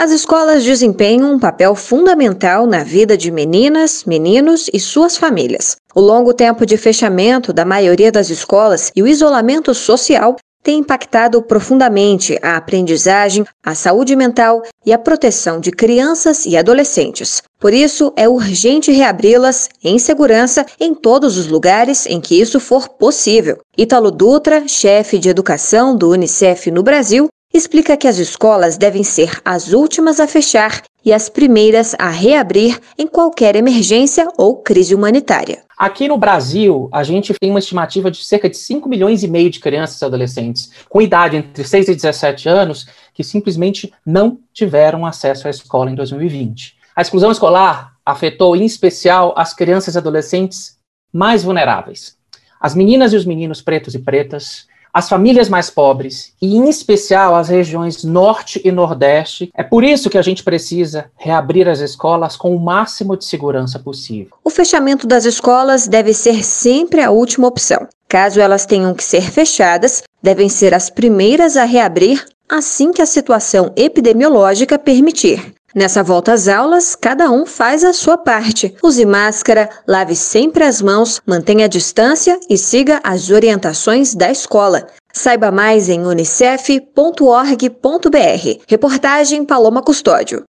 As escolas desempenham um papel fundamental na vida de meninas, meninos e suas famílias. O longo tempo de fechamento da maioria das escolas e o isolamento social tem impactado profundamente a aprendizagem, a saúde mental e a proteção de crianças e adolescentes. Por isso, é urgente reabri-las em segurança em todos os lugares em que isso for possível. Ítalo Dutra, chefe de educação do Unicef no Brasil, explica que as escolas devem ser as últimas a fechar e as primeiras a reabrir em qualquer emergência ou crise humanitária. Aqui no Brasil, a gente tem uma estimativa de cerca de 5 milhões e meio de crianças e adolescentes com idade entre 6 e 17 anos que simplesmente não tiveram acesso à escola em 2020. A exclusão escolar afetou em especial as crianças e adolescentes mais vulneráveis. As meninas e os meninos pretos e pretas, as famílias mais pobres e, em especial, as regiões norte e nordeste. É por isso que a gente precisa reabrir as escolas com o máximo de segurança possível. O fechamento das escolas deve ser sempre a última opção. Caso elas tenham que ser fechadas, devem ser as primeiras a reabrir assim que a situação epidemiológica permitir. Nessa volta às aulas, cada um faz a sua parte. Use máscara, lave sempre as mãos, mantenha a distância e siga as orientações da escola. Saiba mais em unicef.org.br. Reportagem Paloma Custódio.